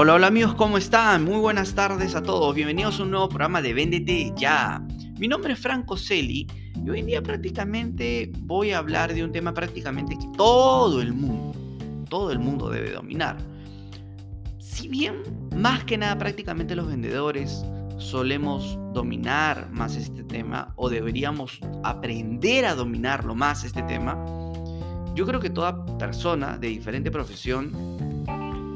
Hola, hola amigos, ¿cómo están? Muy buenas tardes a todos. Bienvenidos a un nuevo programa de Véndete Ya. Mi nombre es Franco Celi y hoy en día prácticamente voy a hablar de un tema prácticamente que todo el mundo, todo el mundo debe dominar. Si bien más que nada prácticamente los vendedores solemos dominar más este tema o deberíamos aprender a dominarlo más este tema, yo creo que toda persona de diferente profesión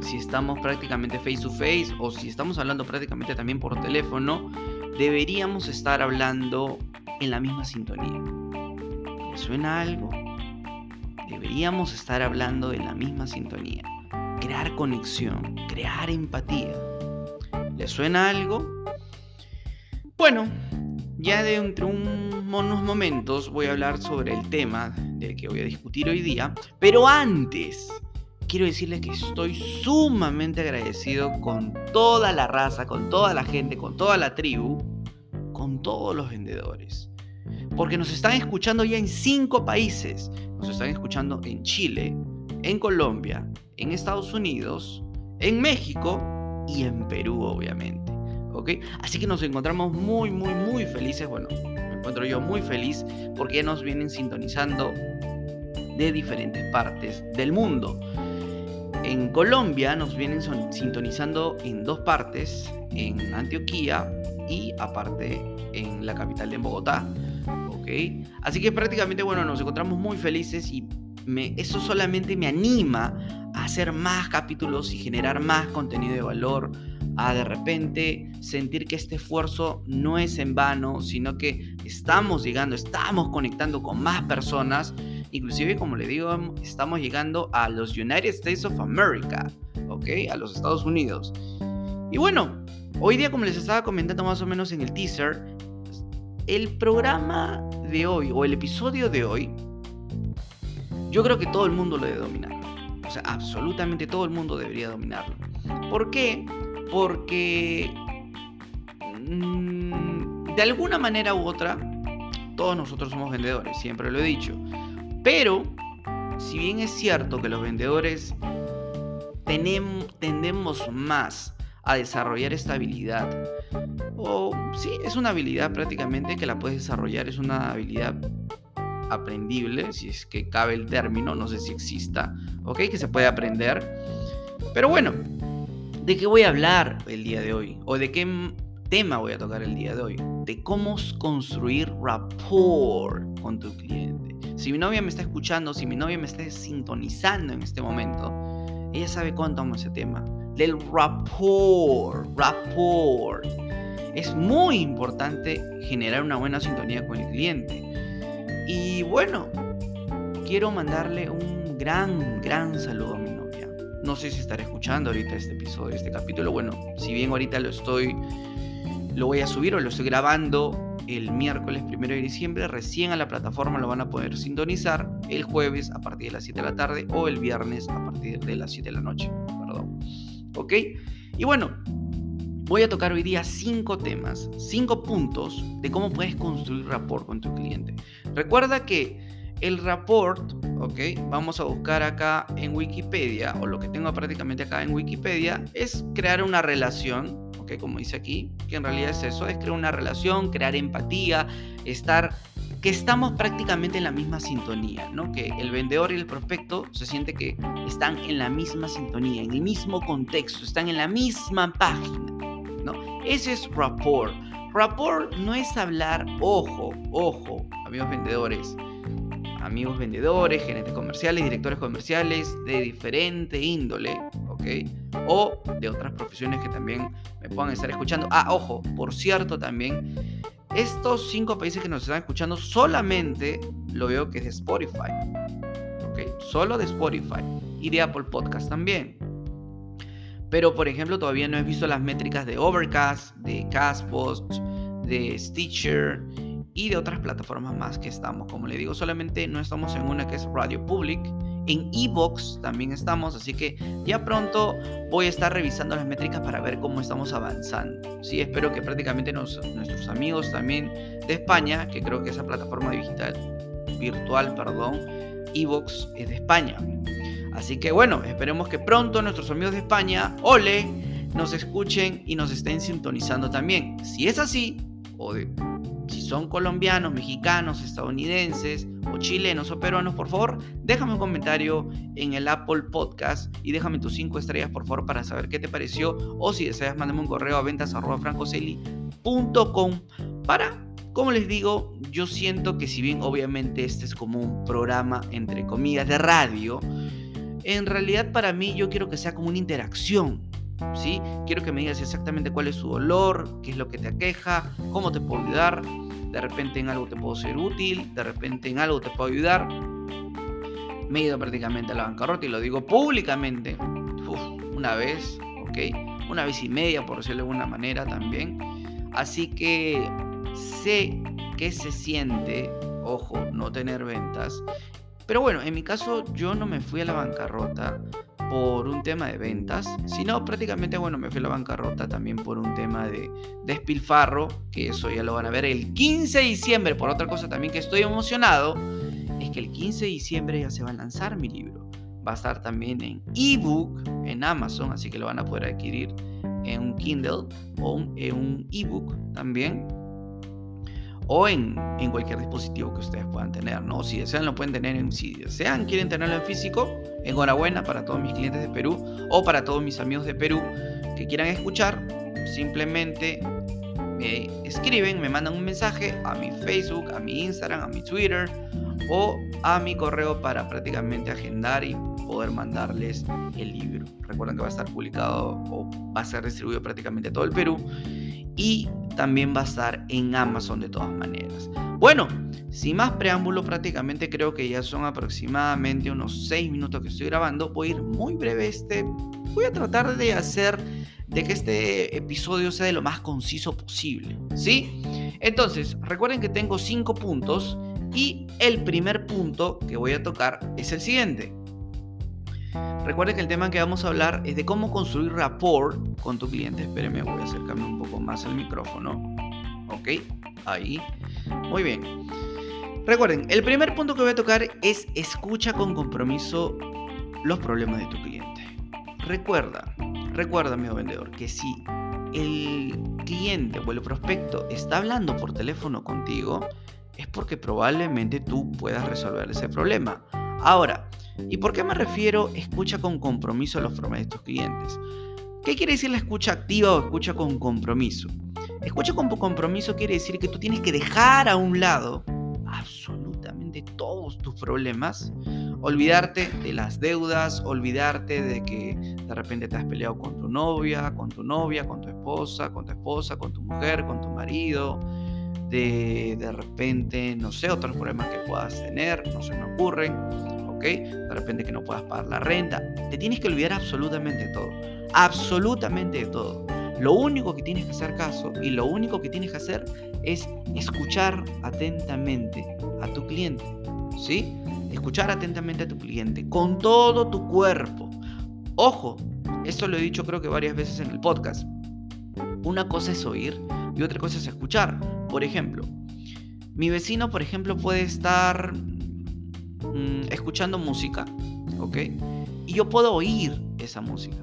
si estamos prácticamente face to face o si estamos hablando prácticamente también por teléfono, deberíamos estar hablando en la misma sintonía. ¿Le suena algo? Deberíamos estar hablando en la misma sintonía. Crear conexión, crear empatía. ¿Le suena algo? Bueno, ya dentro de unos momentos voy a hablar sobre el tema del que voy a discutir hoy día, pero antes quiero decirles que estoy sumamente agradecido con toda la raza, con toda la gente, con toda la tribu, con todos los vendedores. Porque nos están escuchando ya en cinco países. Nos están escuchando en Chile, en Colombia, en Estados Unidos, en México y en Perú, obviamente. ¿Ok? Así que nos encontramos muy, muy, muy felices. Bueno, me encuentro yo muy feliz porque ya nos vienen sintonizando de diferentes partes del mundo. En Colombia nos vienen sintonizando en dos partes, en Antioquía y aparte en la capital de Bogotá. ¿ok? Así que prácticamente, bueno, nos encontramos muy felices y eso solamente me anima a hacer más capítulos y generar más contenido de valor, a de repente sentir que este esfuerzo no es en vano, sino que estamos llegando, estamos conectando con más personas Inclusive, como le digo, estamos llegando a los United States of America, ¿ok? A los Estados Unidos. Y bueno, hoy día, como les estaba comentando más o menos en el teaser, el programa de hoy, o el episodio de hoy, yo creo que todo el mundo lo debe dominar. O sea, absolutamente todo el mundo debería dominarlo. ¿Por qué? Porque mm, de alguna manera u otra, todos nosotros somos vendedores, siempre lo he dicho. Pero, si bien es cierto que los vendedores tendemos más a desarrollar esta habilidad, o sí, es una habilidad prácticamente que la puedes desarrollar, es una habilidad aprendible, si es que cabe el término, no sé si exista, ¿ok? Que se puede aprender. Pero bueno, ¿de qué voy a hablar el día de hoy? ¿O de qué tema voy a tocar el día de hoy? De cómo construir rapport con tu cliente. Si mi novia me está escuchando, si mi novia me está sintonizando en este momento, ella sabe cuánto amo ese tema. Del rapport, rapport. Es muy importante generar una buena sintonía con el cliente. Y bueno, quiero mandarle un gran, gran saludo a mi novia. No sé si estaré escuchando ahorita este episodio, este capítulo. Bueno, si bien ahorita lo estoy, lo voy a subir o lo estoy grabando el miércoles 1 de diciembre. Recién a la plataforma lo van a poder sintonizar el jueves a partir de las 7 de la tarde o el viernes a partir de las 7 de la noche. Perdón. ¿Ok? Y bueno, voy a tocar hoy día cinco temas, cinco puntos de cómo puedes construir rapport con tu cliente. Recuerda que el rapport, ok, vamos a buscar acá en Wikipedia, o lo que tengo prácticamente acá en Wikipedia, es crear una relación como dice aquí, que en realidad es eso, es crear una relación, crear empatía, estar, que estamos prácticamente en la misma sintonía, ¿no? Que el vendedor y el prospecto se siente que están en la misma sintonía, en el mismo contexto, están en la misma página, ¿no? Ese es rapport. Rapport no es hablar, ojo, ojo, amigos vendedores, amigos vendedores, gerentes comerciales, directores comerciales de diferente índole, O de otras profesiones que también me puedan estar escuchando. Ah, ojo, por cierto también, estos cinco países que nos están escuchando solamente lo veo que es de Spotify. Solo de Spotify y de Apple Podcast también. Pero por ejemplo todavía no he visto las métricas de Overcast, de Castbox, de Stitcher y de otras plataformas más que estamos. Como le digo, solamente no estamos en una que es Radio Public. En Evox también estamos, así que ya pronto voy a estar revisando las métricas para ver cómo estamos avanzando. Sí, espero que prácticamente nuestros amigos también de España, que creo que esa plataforma digital, virtual, perdón, Evox es de España. Así que bueno, esperemos que pronto nuestros amigos de España, ole, nos escuchen y nos estén sintonizando también. Si es así, o de, son colombianos, mexicanos, estadounidenses o chilenos o peruanos, por favor, déjame un comentario en el Apple Podcast y déjame tus 5 estrellas, por favor, para saber qué te pareció. O si deseas, mándame un correo a ventas.francoseli.com para como les digo, yo siento que si bien obviamente este es como un programa, entre comillas, de radio, en realidad para mí yo quiero que sea como una interacción. ¿Sí? Quiero que me digas exactamente cuál es su dolor, qué es lo que te aqueja, cómo te puedo ayudar. De repente en algo te puedo ser útil, de repente en algo te puedo ayudar. Me he ido prácticamente a la bancarrota y lo digo públicamente. una vez, ¿ok? Una vez y media, por decirlo de alguna manera también. Así que sé que se siente, ojo, no tener ventas. Pero bueno, en mi caso yo no me fui a la bancarrota por un tema de ventas, sino prácticamente, bueno, me fui a la bancarrota también por un tema de despilfarro, que eso ya lo van a ver el 15 de diciembre. Por otra cosa también que estoy emocionado, es que el 15 de diciembre ya se va a lanzar mi libro. Va a estar también en ebook en Amazon, así que lo van a poder adquirir en un Kindle o en un ebook también o en, cualquier dispositivo que ustedes puedan tener, ¿no? Si desean lo pueden tener en, si desean, quieren tenerlo en físico, enhorabuena para todos mis clientes de Perú o para todos mis amigos de Perú que quieran escuchar, simplemente me escriben, me mandan un mensaje a mi Facebook, a mi Instagram, a mi Twitter o a mi correo para prácticamente agendar y poder mandarles el libro. Recuerden que va a estar publicado o va a ser distribuido prácticamente a todo el Perú y también va a estar en Amazon de todas maneras. Bueno, sin más preámbulo, prácticamente creo que ya son aproximadamente unos 6 minutos que estoy grabando. Voy a ir muy breve este. Voy a tratar de hacer de que este episodio sea de lo más conciso posible, ¿sí? Entonces, recuerden que tengo 5 puntos y el primer punto que voy a tocar es el siguiente. Recuerden que el tema que vamos a hablar es de cómo construir rapport con tu cliente. Espérenme, voy a acercarme un poco más al micrófono. Ok, ahí. Muy bien. Recuerden, el primer punto que voy a tocar es escucha con compromiso los problemas de tu cliente. Recuerda, recuerda, amigo vendedor, que si el cliente o el prospecto está hablando por teléfono contigo, es porque probablemente tú puedas resolver ese problema. Ahora, ¿Y por qué me refiero escucha con compromiso los problemas de tus clientes? ¿Qué quiere decir la escucha activa o escucha con compromiso? Escucha con compromiso quiere decir que tú tienes que dejar a un lado absolutamente todos tus problemas, olvidarte de las deudas, olvidarte de que de repente te has peleado con tu novia, con tu novia, con tu esposa, con tu esposa, con tu mujer, con tu marido, de de repente, no sé, otros problemas que puedas tener, no se me ocurren de repente que no puedas pagar la renta. Te tienes que olvidar absolutamente de todo. Absolutamente de todo. Lo único que tienes que hacer caso y lo único que tienes que hacer es escuchar atentamente a tu cliente. ¿Sí? Escuchar atentamente a tu cliente con todo tu cuerpo. Ojo, esto lo he dicho creo que varias veces en el podcast. Una cosa es oír y otra cosa es escuchar. Por ejemplo, mi vecino, por ejemplo, puede estar Mm, escuchando música, ¿ok? Y yo puedo oír esa música,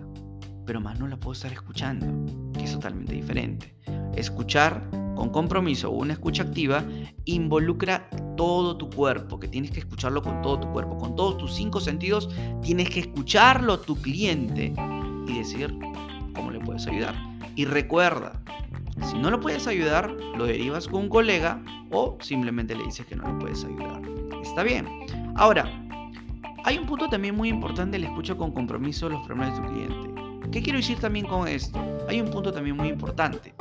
pero más no la puedo estar escuchando, que es totalmente diferente. Escuchar con compromiso o una escucha activa involucra todo tu cuerpo, que tienes que escucharlo con todo tu cuerpo, con todos tus cinco sentidos, tienes que escucharlo a tu cliente y decir cómo le puedes ayudar. Y recuerda, si no lo puedes ayudar, lo derivas con un colega o simplemente le dices que no lo puedes ayudar. Está bien. Ahora, hay un punto también muy importante el escucha con compromiso los problemas de tu cliente. ¿Qué quiero decir también con esto? Hay un punto también muy importante.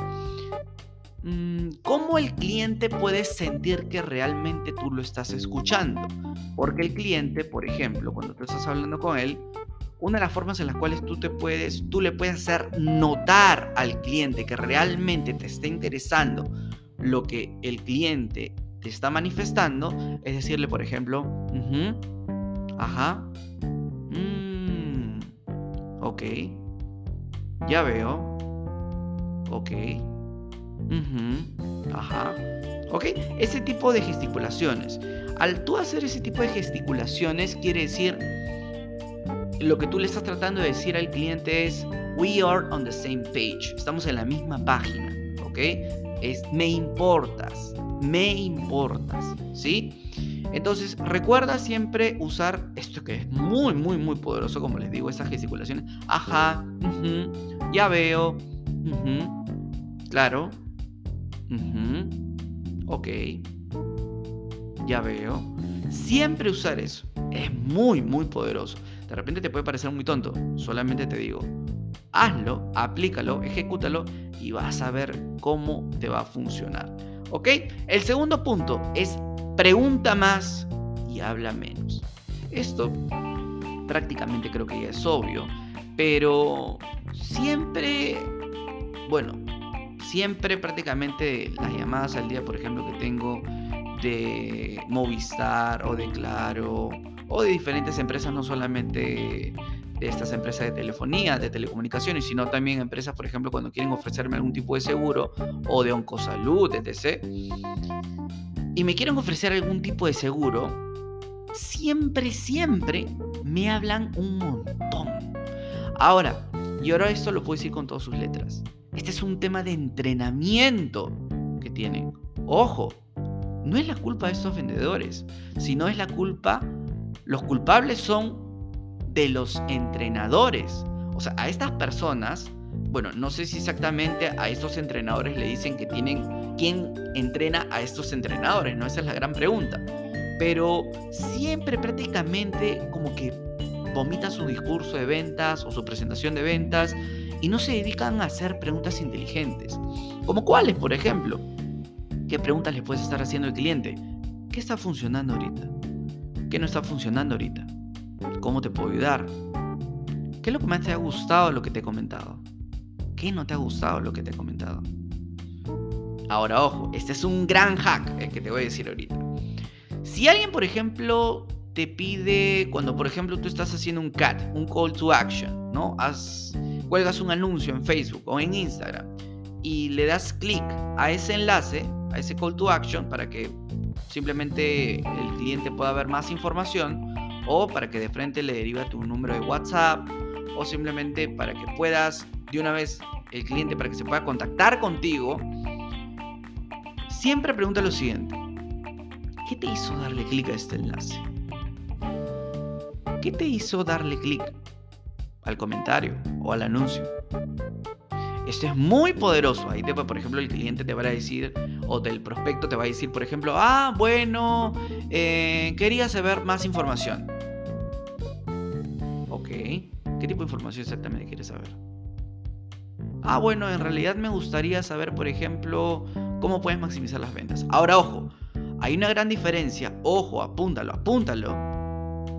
Mm, ¿Cómo el cliente puede sentir que realmente tú lo estás escuchando? Porque el cliente, por ejemplo, cuando tú estás hablando con él, una de las formas en las cuales tú te puedes, tú le puedes hacer notar al cliente que realmente te está interesando lo que el cliente te está manifestando es decirle, por ejemplo, ajá, mm, ok, ya veo, ok, ajá, ok, ese tipo de gesticulaciones. Al tú hacer ese tipo de gesticulaciones quiere decir lo que tú le estás tratando de decir al cliente es, we are on the same page. Estamos en la misma página, ¿ok? Es me importas, me importas, ¿sí? Entonces, recuerda siempre usar esto que es muy, muy, muy poderoso, como les digo, esas gesticulaciones. Ajá, ya veo, claro, ok, ya veo. Siempre usar eso es muy, muy poderoso. De repente te puede parecer muy tonto, solamente te digo, hazlo, aplícalo, ejecútalo y vas a ver cómo te va a funcionar. ¿Ok? El segundo punto es pregunta más y habla menos. Esto prácticamente creo que ya es obvio, pero siempre, bueno, siempre prácticamente las llamadas al día, por ejemplo, que tengo de Movistar o de Claro o de diferentes empresas, no solamente de estas empresas de telefonía, de telecomunicaciones, sino también empresas, por ejemplo, cuando quieren ofrecerme algún tipo de seguro o de oncosalud, etc. Y me quieren ofrecer algún tipo de seguro, siempre, siempre me hablan un montón. Ahora, y ahora esto lo puedo decir con todas sus letras. Este es un tema de entrenamiento que tienen. Ojo, no es la culpa de estos vendedores, sino es la culpa, los culpables son de los entrenadores. O sea, a estas personas, bueno, no sé si exactamente a estos entrenadores le dicen que tienen quién entrena a estos entrenadores, ¿no? Esa es la gran pregunta. Pero siempre prácticamente como que vomitan su discurso de ventas o su presentación de ventas y no se dedican a hacer preguntas inteligentes. Como cuáles, por ejemplo. ¿Qué preguntas le puedes estar haciendo al cliente? ¿Qué está funcionando ahorita? ¿Qué no está funcionando ahorita? ¿Cómo te puedo ayudar? ¿Qué es lo que más te ha gustado lo que te he comentado? ¿Qué no te ha gustado lo que te he comentado? Ahora, ojo, este es un gran hack el que te voy a decir ahorita. Si alguien, por ejemplo, te pide, cuando por ejemplo tú estás haciendo un CAT, un call to action, ¿no? Haz, cuelgas un anuncio en Facebook o en Instagram y le das clic a ese enlace, a ese call to action, para que simplemente el cliente pueda ver más información o para que de frente le deriva tu número de WhatsApp o simplemente para que puedas de una vez el cliente para que se pueda contactar contigo, siempre pregunta lo siguiente. ¿Qué te hizo darle clic a este enlace? ¿Qué te hizo darle clic al comentario o al anuncio? Esto es muy poderoso. Ahí, te, por ejemplo, el cliente te va a decir, o del prospecto te va a decir, por ejemplo, ah, bueno, eh, quería saber más información. Ok, ¿qué tipo de información exactamente quieres saber? Ah, bueno, en realidad me gustaría saber, por ejemplo, cómo puedes maximizar las ventas. Ahora, ojo, hay una gran diferencia, ojo, apúntalo, apúntalo.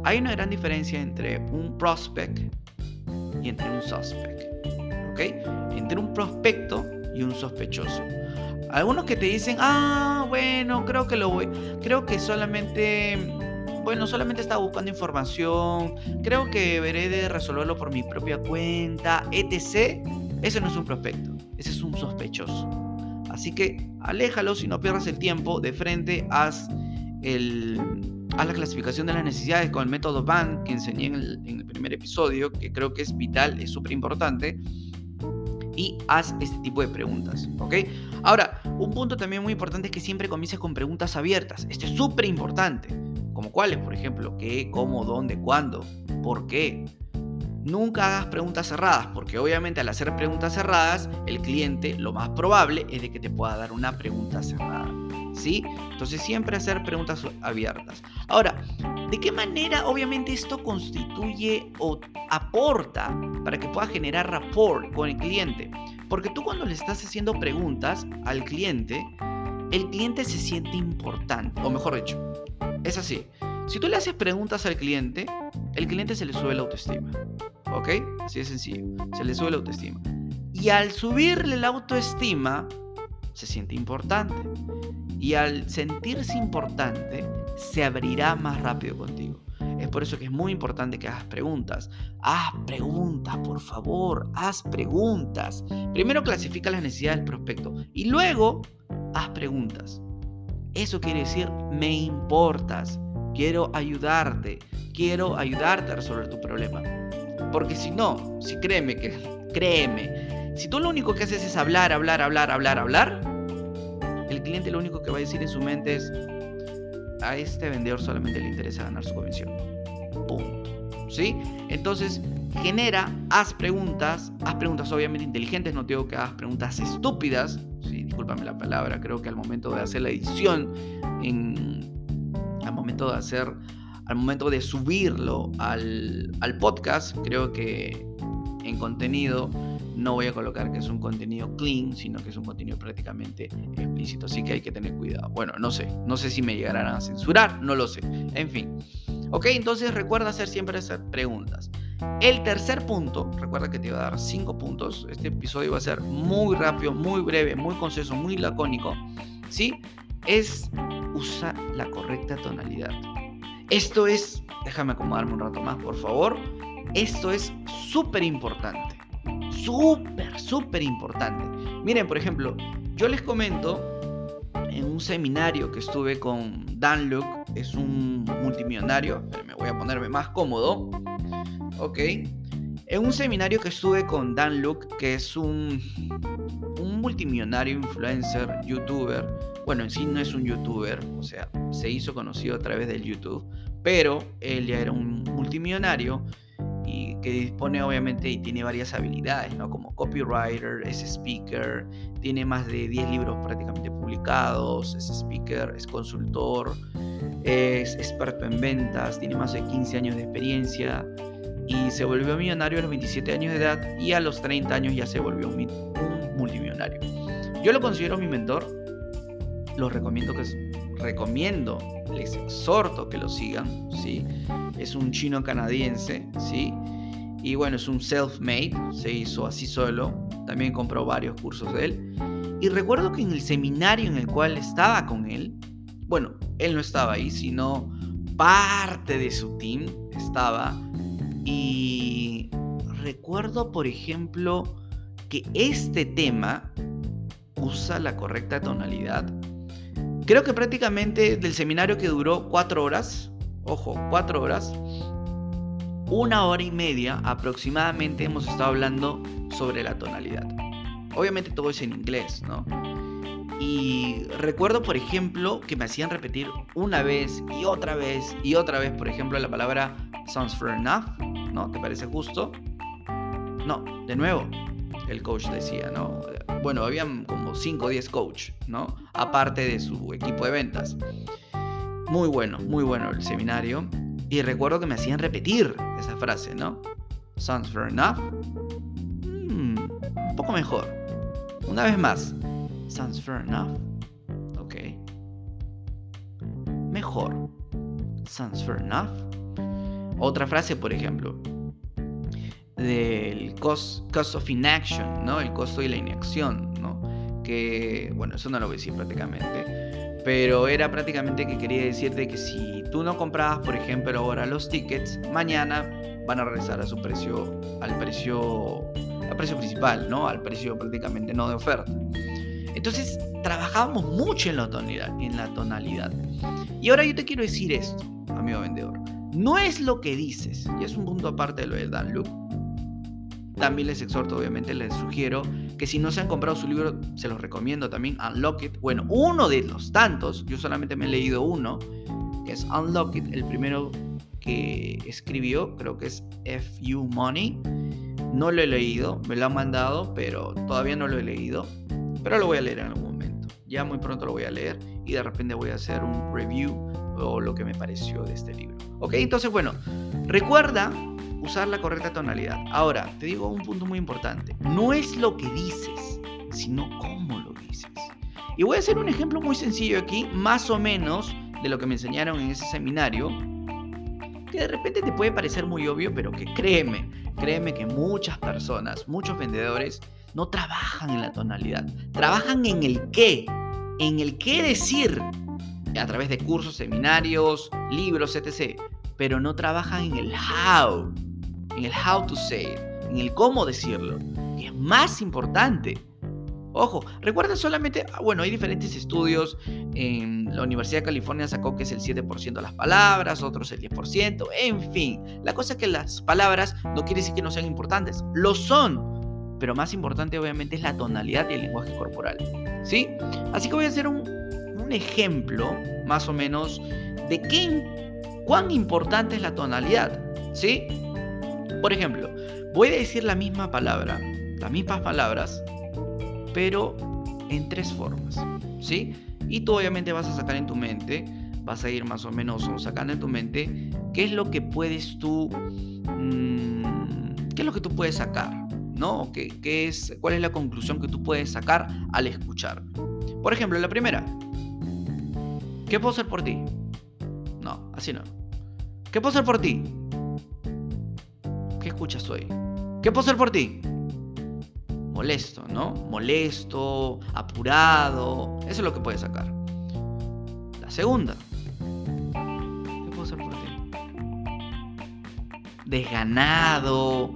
Hay una gran diferencia entre un prospect y entre un suspect. Entre un prospecto y un sospechoso. Algunos que te dicen, ah, bueno, creo que lo voy, creo que solamente, bueno, solamente estaba buscando información, creo que veré de resolverlo por mi propia cuenta, etc. Ese no es un prospecto, ese es un sospechoso. Así que aléjalo si no pierdas el tiempo, de frente haz, el, haz la clasificación de las necesidades con el método BAN que enseñé en el, en el primer episodio, que creo que es vital, es súper importante y haz este tipo de preguntas, ¿ok? Ahora, un punto también muy importante es que siempre comiences con preguntas abiertas. Esto es súper importante. Como cuáles, por ejemplo, qué, cómo, dónde, cuándo, por qué. Nunca hagas preguntas cerradas, porque obviamente al hacer preguntas cerradas, el cliente lo más probable es de que te pueda dar una pregunta cerrada. ¿Sí? Entonces siempre hacer preguntas abiertas. Ahora, ¿de qué manera obviamente esto constituye o aporta para que pueda generar rapport con el cliente? Porque tú cuando le estás haciendo preguntas al cliente, el cliente se siente importante, o mejor dicho, es así. Si tú le haces preguntas al cliente, el cliente se le sube la autoestima. ¿Ok? Así de sencillo. Se le sube la autoestima. Y al subirle la autoestima, se siente importante. Y al sentirse importante, se abrirá más rápido contigo. Es por eso que es muy importante que hagas preguntas. Haz preguntas, por favor, haz preguntas. Primero clasifica las necesidades del prospecto y luego haz preguntas. Eso quiere decir, me importas, quiero ayudarte, quiero ayudarte a resolver tu problema. Porque si no, si créeme que Créeme. Si tú lo único que haces es hablar, hablar, hablar, hablar, hablar, el cliente lo único que va a decir en su mente es, a este vendedor solamente le interesa ganar su comisión. Punto. ¿Sí? Entonces, genera, haz preguntas, haz preguntas obviamente inteligentes, no digo que hagas preguntas estúpidas, ¿sí? discúlpame la palabra, creo que al momento de hacer la edición, en, momento de hacer, al momento de subirlo al, al podcast, creo que en contenido no voy a colocar que es un contenido clean, sino que es un contenido prácticamente explícito. Así que hay que tener cuidado. Bueno, no sé. No sé si me llegarán a censurar, no lo sé. En fin. Ok, entonces recuerda hacer siempre esas preguntas. El tercer punto, recuerda que te iba a dar cinco puntos. Este episodio va a ser muy rápido, muy breve, muy conciso, muy lacónico. ¿Sí? Es usar la correcta tonalidad. Esto es, déjame acomodarme un rato más, por favor. Esto es súper importante súper, súper importante. Miren, por ejemplo, yo les comento en un seminario que estuve con Dan Luke, es un multimillonario, me voy a ponerme más cómodo, ok. En un seminario que estuve con Dan Luke, que es un, un multimillonario influencer, youtuber, bueno, en sí no es un youtuber, o sea, se hizo conocido a través del YouTube, pero él ya era un multimillonario y que dispone obviamente y tiene varias habilidades, ¿no? Como copywriter, es speaker, tiene más de 10 libros prácticamente publicados, es speaker, es consultor, es experto en ventas, tiene más de 15 años de experiencia y se volvió millonario a los 27 años de edad y a los 30 años ya se volvió un, multimillonario. Yo lo considero mi mentor, lo recomiendo que recomiendo, les exhorto que lo sigan, ¿sí? Es un chino canadiense, ¿sí? Y bueno, es un self-made, se hizo así solo, también compró varios cursos de él. Y recuerdo que en el seminario en el cual estaba con él, bueno, él no estaba ahí, sino parte de su team estaba. Y recuerdo, por ejemplo, que este tema usa la correcta tonalidad Creo que prácticamente del seminario que duró cuatro horas, ojo, cuatro horas, una hora y media aproximadamente hemos estado hablando sobre la tonalidad. Obviamente todo es en inglés, ¿no? Y recuerdo, por ejemplo, que me hacían repetir una vez y otra vez y otra vez, por ejemplo, la palabra sounds fair enough, ¿no? ¿Te parece justo? No, de nuevo, el coach decía, ¿no? Bueno, habían como 5 o 10 coach, ¿no? Aparte de su equipo de ventas. Muy bueno, muy bueno el seminario. Y recuerdo que me hacían repetir esa frase, ¿no? Sounds fair enough. Mm, un poco mejor. Una vez más. Sounds fair enough. Ok. Mejor. Sounds fair enough. Otra frase, por ejemplo del cost, cost of inaction, ¿no? El costo de la inacción, ¿no? Que, bueno, eso no lo voy a decir prácticamente, pero era prácticamente que quería decirte que si tú no comprabas, por ejemplo, ahora los tickets, mañana van a regresar a su precio, al precio, al precio principal, ¿no? Al precio prácticamente no de oferta. Entonces, trabajábamos mucho en la tonalidad, en la tonalidad. Y ahora yo te quiero decir esto, amigo vendedor. No es lo que dices, y es un punto aparte de lo de Dan Luke, también les exhorto, obviamente, les sugiero que si no se han comprado su libro, se los recomiendo también, Unlock It. Bueno, uno de los tantos, yo solamente me he leído uno, que es Unlock It, el primero que escribió, creo que es FU Money. No lo he leído, me lo han mandado, pero todavía no lo he leído. Pero lo voy a leer en algún momento. Ya muy pronto lo voy a leer y de repente voy a hacer un review o lo que me pareció de este libro. Ok, entonces bueno, recuerda usar la correcta tonalidad. Ahora, te digo un punto muy importante. No es lo que dices, sino cómo lo dices. Y voy a hacer un ejemplo muy sencillo aquí, más o menos de lo que me enseñaron en ese seminario, que de repente te puede parecer muy obvio, pero que créeme, créeme que muchas personas, muchos vendedores, no trabajan en la tonalidad, trabajan en el qué, en el qué decir, a través de cursos, seminarios, libros, etc. Pero no trabajan en el how, en el how to say it, en el cómo decirlo, que es más importante. Ojo, recuerda solamente, ah, bueno, hay diferentes estudios, en la Universidad de California sacó que es el 7% de las palabras, otros el 10%, en fin, la cosa es que las palabras no quiere decir que no sean importantes, lo son, pero más importante obviamente es la tonalidad y el lenguaje corporal. ¿Sí? Así que voy a hacer un, un ejemplo, más o menos, de qué, cuán importante es la tonalidad. ¿Sí? Por ejemplo, voy a decir la misma palabra, las mismas palabras, pero en tres formas. ¿Sí? Y tú obviamente vas a sacar en tu mente, vas a ir más o menos sacando en tu mente qué es lo que puedes tú, mm, qué es lo que tú puedes sacar, ¿no? ¿Qué, ¿Qué, es, ¿Cuál es la conclusión que tú puedes sacar al escuchar? Por ejemplo, la primera, ¿qué puedo hacer por ti? No, así no. ¿Qué puedo hacer por ti? ¿Qué escuchas hoy? ¿Qué puedo hacer por ti? Molesto, ¿no? Molesto, apurado. Eso es lo que puedes sacar. La segunda. ¿Qué puedo hacer por ti? Desganado.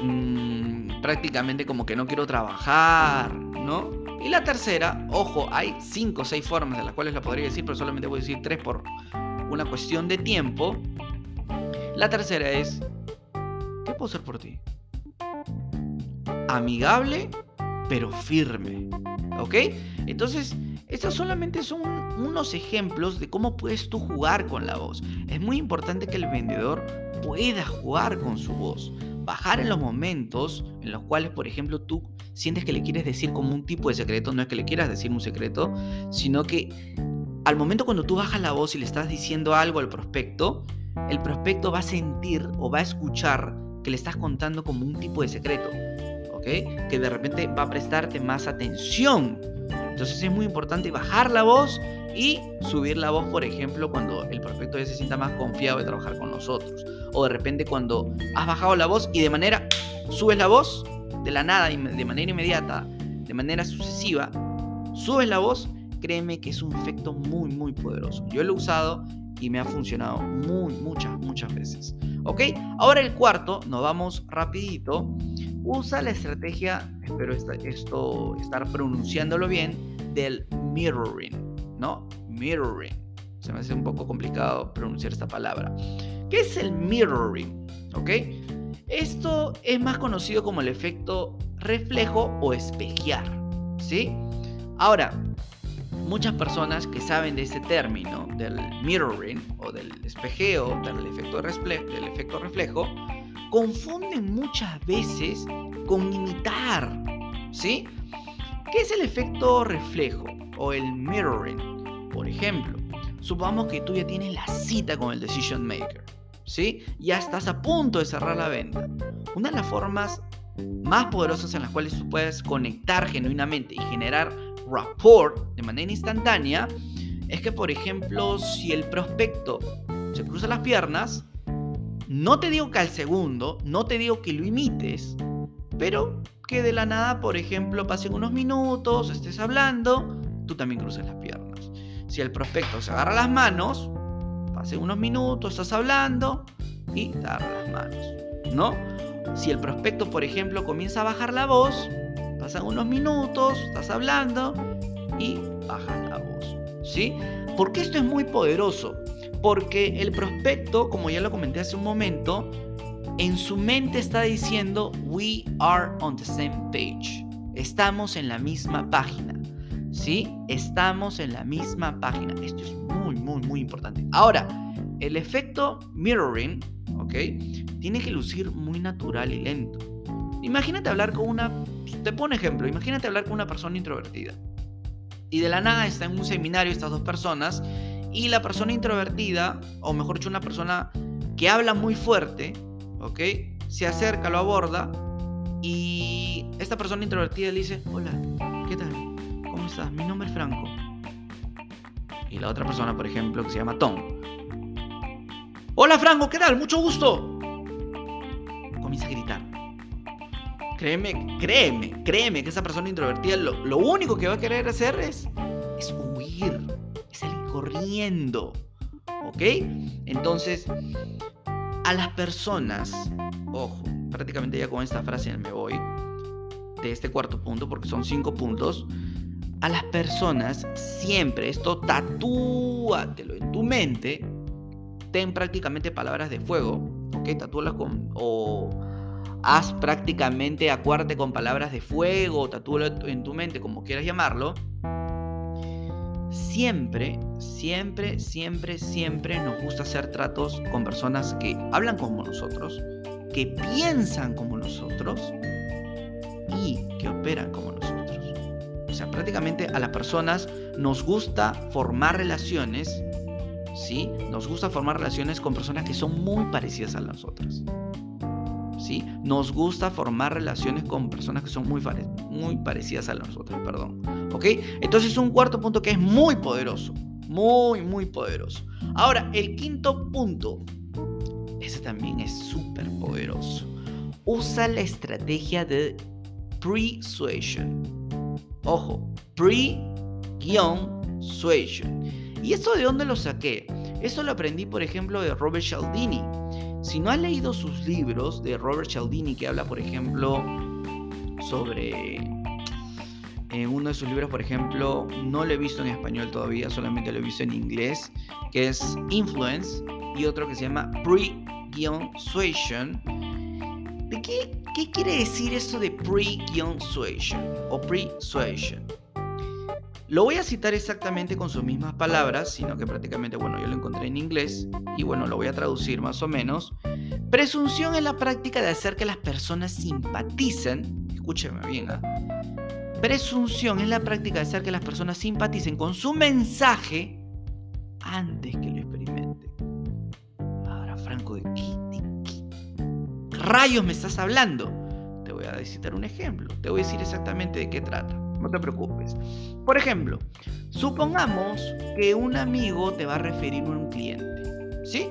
Mmm, prácticamente como que no quiero trabajar, ¿no? Y la tercera, ojo, hay cinco o seis formas de las cuales la podría decir, pero solamente voy a decir tres por una cuestión de tiempo. La tercera es, ¿qué puedo hacer por ti? Amigable, pero firme. ¿Ok? Entonces, estos solamente son unos ejemplos de cómo puedes tú jugar con la voz. Es muy importante que el vendedor pueda jugar con su voz. Bajar en los momentos en los cuales, por ejemplo, tú sientes que le quieres decir como un tipo de secreto, no es que le quieras decir un secreto, sino que al momento cuando tú bajas la voz y le estás diciendo algo al prospecto, el prospecto va a sentir o va a escuchar que le estás contando como un tipo de secreto, ¿ok? Que de repente va a prestarte más atención. Entonces es muy importante bajar la voz y subir la voz, por ejemplo, cuando el prospecto ya se sienta más confiado de trabajar con nosotros. O de repente cuando has bajado la voz y de manera, subes la voz de la nada, de manera inmediata, de manera sucesiva, subes la voz, créeme que es un efecto muy, muy poderoso. Yo lo he usado y me ha funcionado muy, muchas, muchas veces. ¿Ok? Ahora el cuarto, nos vamos rapidito. Usa la estrategia, espero esto estar pronunciándolo bien, del mirroring, ¿no? Mirroring. Se me hace un poco complicado pronunciar esta palabra. ¿Qué es el mirroring? ¿Ok? Esto es más conocido como el efecto reflejo o espejear, ¿sí? Ahora, muchas personas que saben de este término, del mirroring o del espejeo, del efecto, del efecto reflejo, confunden muchas veces con imitar, ¿sí? ¿Qué es el efecto reflejo o el mirroring? Por ejemplo, supongamos que tú ya tienes la cita con el decision maker, ¿sí? Ya estás a punto de cerrar la venta. Una de las formas más poderosas en las cuales tú puedes conectar genuinamente y generar rapport de manera instantánea es que, por ejemplo, si el prospecto se cruza las piernas, no te digo que al segundo, no te digo que lo imites, pero que de la nada, por ejemplo, pasen unos minutos, estés hablando, tú también cruces las piernas. Si el prospecto se agarra las manos, pasen unos minutos, estás hablando y te agarra las manos, ¿no? Si el prospecto, por ejemplo, comienza a bajar la voz, pasan unos minutos, estás hablando y bajas la voz. ¿Sí? Porque esto es muy poderoso. Porque el prospecto, como ya lo comenté hace un momento, en su mente está diciendo, we are on the same page. Estamos en la misma página. ¿Sí? Estamos en la misma página. Esto es muy, muy, muy importante. Ahora, el efecto mirroring, ¿ok? Tiene que lucir muy natural y lento. Imagínate hablar con una... Te pongo un ejemplo. Imagínate hablar con una persona introvertida. Y de la nada está en un seminario estas dos personas y la persona introvertida, o mejor dicho, una persona que habla muy fuerte, ¿ok? Se acerca, lo aborda y esta persona introvertida le dice, hola, ¿qué tal? ¿Cómo estás? Mi nombre es Franco. Y la otra persona, por ejemplo, que se llama Tom. Hola Franco, ¿qué tal? Mucho gusto. Comienza a gritar. Créeme, créeme, créeme que esa persona introvertida lo, único que va a querer hacer es, es huir, es salir corriendo. ¿Ok? Entonces, a las personas, ojo, prácticamente ya con esta frase me voy de este cuarto punto, porque son cinco puntos. A las personas siempre, esto tatúatelo en tu mente, ten prácticamente palabras de fuego, ¿ok? Tatúalas con, o haz prácticamente acuarte con palabras de fuego, tatúalo en tu mente, como quieras llamarlo. Siempre, siempre, siempre, siempre nos gusta hacer tratos con personas que hablan como nosotros, que piensan como nosotros y que operan como nosotros. O sea, prácticamente a las personas nos gusta formar relaciones, ¿sí? Nos gusta formar relaciones con personas que son muy parecidas a nosotras. Nos gusta formar relaciones con personas que son muy, muy parecidas a nosotros, perdón. ¿Ok? Entonces un cuarto punto que es muy poderoso, muy, muy poderoso. Ahora, el quinto punto, ese también es súper poderoso. Usa la estrategia de persuasion. Ojo, pre-suasion. ¿Y eso de dónde lo saqué? Eso lo aprendí, por ejemplo, de Robert Cialdini. Si no has leído sus libros de Robert Cialdini, que habla, por ejemplo, sobre en uno de sus libros, por ejemplo, no lo he visto en español todavía, solamente lo he visto en inglés, que es Influence, y otro que se llama Pre-Suasion. ¿De qué, qué quiere decir esto de Pre-Suasion o Pre-Suasion? Lo voy a citar exactamente con sus mismas palabras, sino que prácticamente, bueno, yo lo encontré en inglés y bueno, lo voy a traducir más o menos. Presunción es la práctica de hacer que las personas simpaticen, escúcheme bien, ¿ah? Presunción es la práctica de hacer que las personas simpaticen con su mensaje antes que lo experimenten. Ahora, Franco, ¿de qué, rayos me estás hablando? Te voy a citar un ejemplo, te voy a decir exactamente de qué trata. No te preocupes. Por ejemplo, supongamos que un amigo te va a referir a un cliente, ¿sí?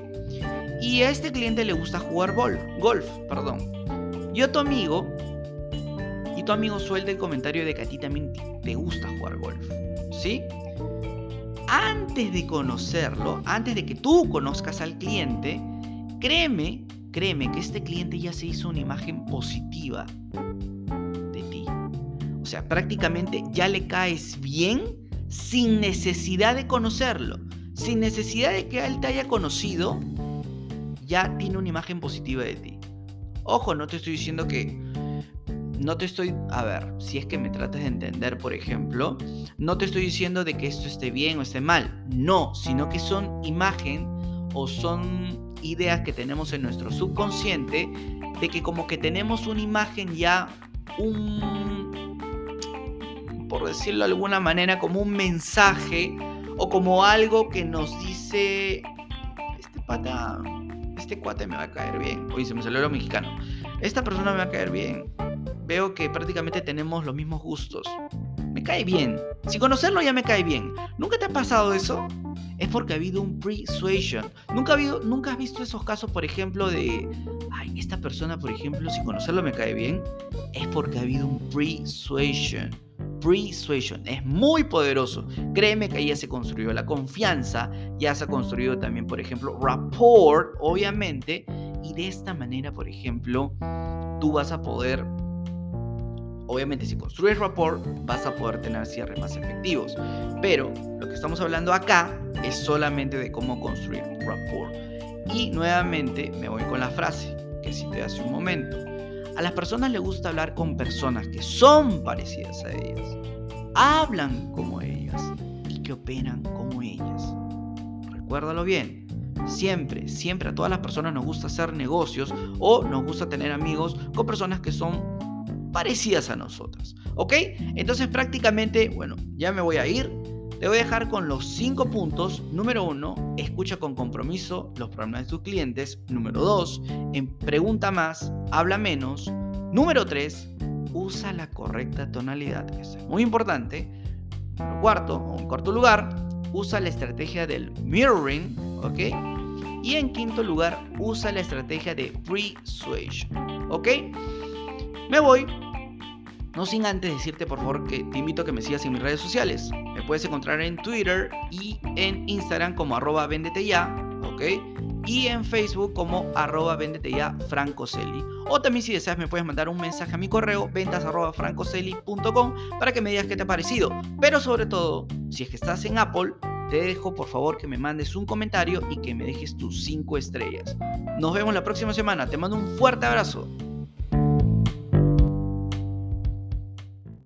Y a este cliente le gusta jugar golf, perdón. Y a tu amigo, y tu amigo suelta el comentario de que a ti también te gusta jugar golf, ¿sí? Antes de conocerlo, antes de que tú conozcas al cliente, créeme, créeme que este cliente ya se hizo una imagen positiva sea, prácticamente ya le caes bien sin necesidad de conocerlo. Sin necesidad de que él te haya conocido, ya tiene una imagen positiva de ti. Ojo, no te estoy diciendo que... No te estoy... A ver, si es que me tratas de entender, por ejemplo, no te estoy diciendo de que esto esté bien o esté mal. No, sino que son imagen o son ideas que tenemos en nuestro subconsciente de que como que tenemos una imagen ya, un, por decirlo de alguna manera, como un mensaje o como algo que nos dice, este pata, este cuate me va a caer bien. Oye, se me salió lo mexicano. Esta persona me va a caer bien. Veo que prácticamente tenemos los mismos gustos. Me cae bien. Sin conocerlo ya me cae bien. ¿Nunca te ha pasado eso? Es porque ha habido un persuasion. ¿Nunca, ha habido, ¿Nunca has visto esos casos, por ejemplo, de... Esta persona, por ejemplo, sin conocerlo me cae bien? Es porque ha habido un persuasion persuasion. Es muy poderoso. Créeme que ahí ya se construyó la confianza, ya se ha construido también, por ejemplo, rapport, obviamente. Y de esta manera, por ejemplo, tú vas a poder, obviamente si construyes rapport, vas a poder tener cierres más efectivos. Pero lo que estamos hablando acá es solamente de cómo construir rapport. Y nuevamente me voy con la frase que cité hace un momento. A las personas les gusta hablar con personas que son parecidas a ellas, hablan como ellas y que operan como ellas. Recuérdalo bien. Siempre, siempre a todas las personas nos gusta hacer negocios o nos gusta tener amigos con personas que son parecidas a nosotras. ¿Ok? Entonces prácticamente, bueno, ya me voy a ir. Te voy a dejar con los cinco puntos. Número uno, escucha con compromiso los problemas de tus clientes. Número dos, en pregunta más, habla menos. Número tres, usa la correcta tonalidad. Eso es muy importante. Cuarto, o en cuarto lugar, usa la estrategia del mirroring. ¿Ok? Y en quinto lugar, usa la estrategia de persuasion. ¿Ok? Me voy. No sin antes decirte por favor que te invito a que me sigas en mis redes sociales. Me puedes encontrar en Twitter y en Instagram como arroba vendete ya, ¿ok? Y en Facebook como arroba vendete ya francoseli. O también si deseas me puedes mandar un mensaje a mi correo ventas arroba francoseli.com para que me digas qué te ha parecido. Pero sobre todo, si es que estás en Apple, te dejo por favor que me mandes un comentario y que me dejes tus 5 estrellas. Nos vemos la próxima semana. Te mando un fuerte abrazo.